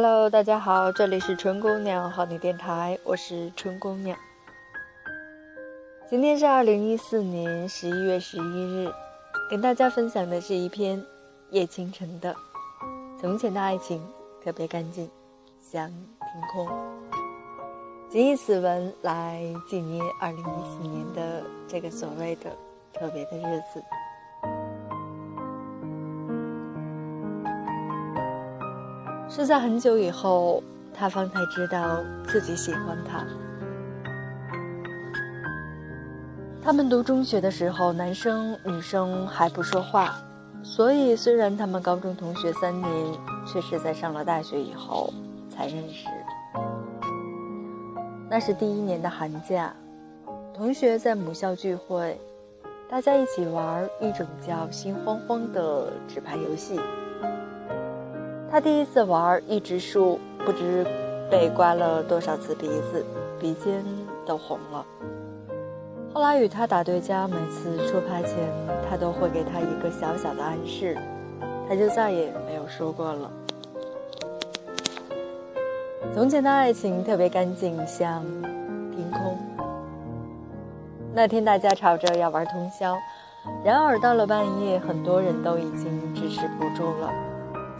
Hello，大家好，这里是春姑娘好你电台，我是春姑娘。今天是二零一四年十一月十一日，跟大家分享的是一篇叶倾城的《从前的爱情特别干净，像天空》。谨以此文来纪念二零一四年的这个所谓的特别的日子。是在很久以后，他方才知道自己喜欢他。他们读中学的时候，男生女生还不说话，所以虽然他们高中同学三年，却是在上了大学以后才认识。那是第一年的寒假，同学在母校聚会，大家一起玩一种叫“心慌慌”的纸牌游戏。他第一次玩一直树，不知被刮了多少次鼻子，鼻尖都红了。后来与他打对家，每次出牌前，他都会给他一个小小的暗示，他就再也没有说过了。从前的爱情特别干净，像天空。那天大家吵着要玩通宵，然而到了半夜，很多人都已经支持不住了。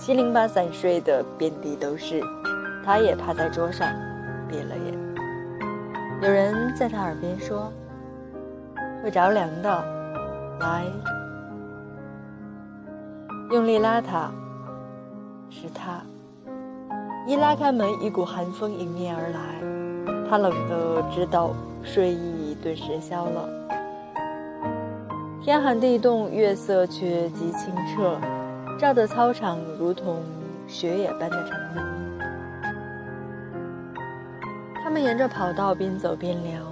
七零八散睡的遍地都是，他也趴在桌上，闭了眼。有人在他耳边说：“会着凉的，来。”用力拉他，是他。一拉开门，一股寒风迎面而来，他冷得知道睡意顿时消了。天寒地冻，月色却极清澈。照的操场如同雪野般的澄明。他们沿着跑道边走边聊。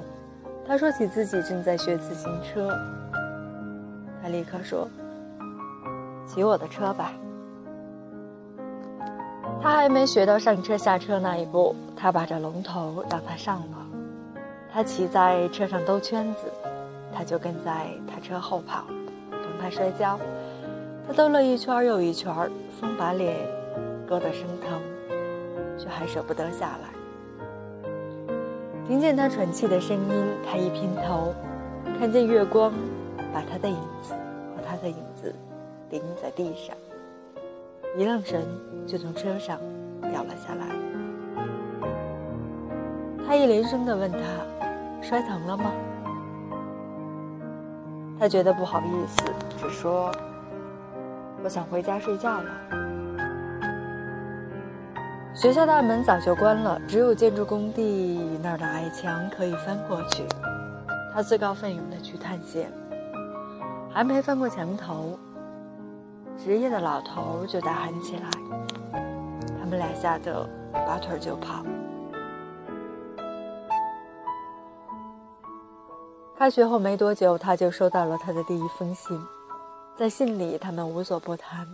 他说起自己正在学自行车。他立刻说：“骑我的车吧。”他还没学到上车下车那一步，他把着龙头让他上了。他骑在车上兜圈子，他就跟在他车后跑，等他摔跤。他兜了一圈又一圈，风把脸割得生疼，却还舍不得下来。听见他喘气的声音，他一偏头，看见月光把他的影子和他的影子钉在地上，一愣神就从车上掉了下来。他一连声地问他：“摔疼了吗？”他觉得不好意思，只说。我想回家睡觉了。学校大门早就关了，只有建筑工地那儿的矮墙可以翻过去。他自告奋勇地去探险，还没翻过墙头，职业的老头就大喊起来。他们俩吓得拔腿就跑。开学后没多久，他就收到了他的第一封信。在信里，他们无所不谈，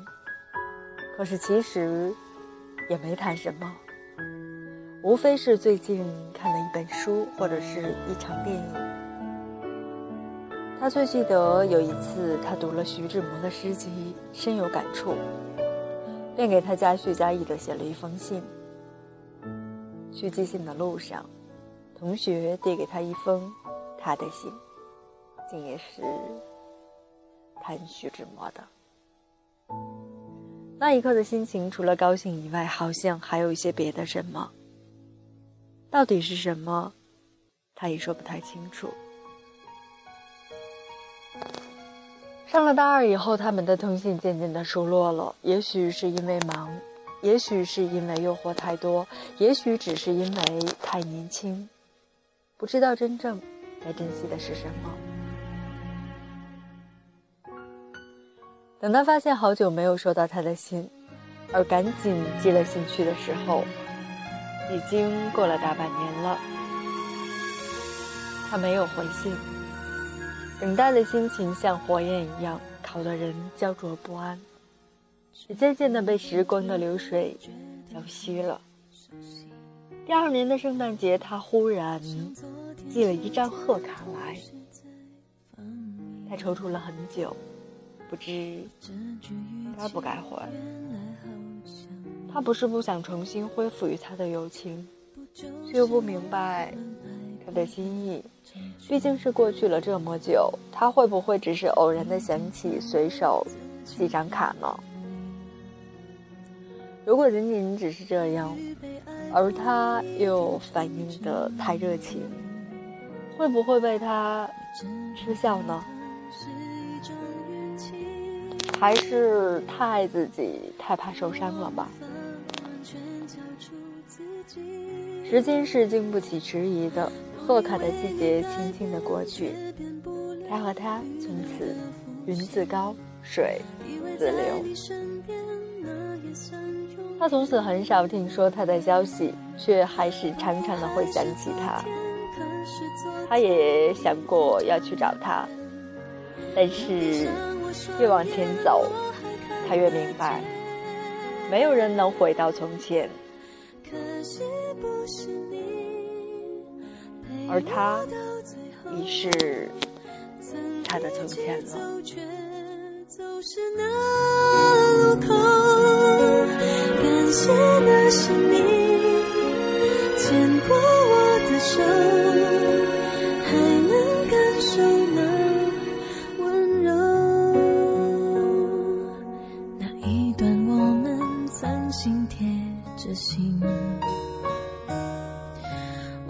可是其实也没谈什么，无非是最近看了一本书或者是一场电影。他最记得有一次，他读了徐志摩的诗集，深有感触，便给他加叙加意的写了一封信。去寄信的路上，同学递给他一封他的信，竟也是。谈徐志摩的那一刻的心情，除了高兴以外，好像还有一些别的什么。到底是什么，他也说不太清楚。上了大二以后，他们的通信渐渐的疏落了。也许是因为忙，也许是因为诱惑太多，也许只是因为太年轻，不知道真正该珍惜的是什么。等他发现好久没有收到他的信，而赶紧寄了信去的时候，已经过了大半年了。他没有回信，等待的心情像火焰一样，烤得人焦灼不安，也渐渐的被时光的流水浇熄了。第二年的圣诞节，他忽然寄了一张贺卡来，他踌躇了很久。不知该不该还。他不是不想重新恢复与他的友情，却又不明白他的心意。毕竟是过去了这么久，他会不会只是偶然的想起，随手记张卡呢？如果仅仅只是这样，而他又反应的太热情，会不会被他嗤笑呢？还是太爱自己，太怕受伤了吧？时间是经不起迟疑的，贺卡的季节轻轻的过去，他和他从此云自高，水自流。他从此很少听说他的消息，却还是常常的会想起他。他也想过要去找他，但是。越往前走，他越明白，没有人能回到从前，而他已是他的从前了。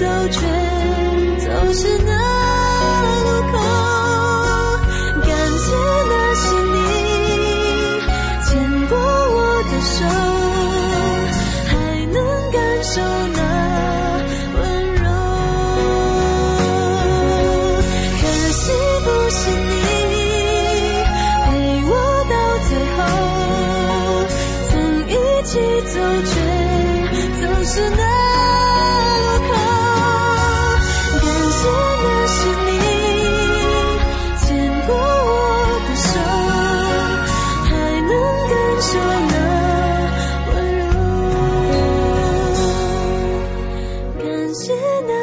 走却总是能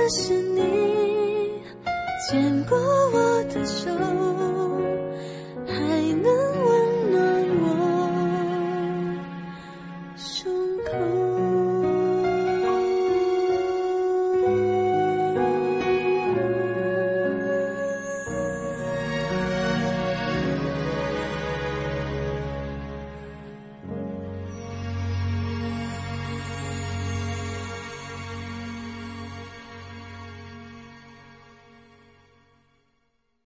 是你见过我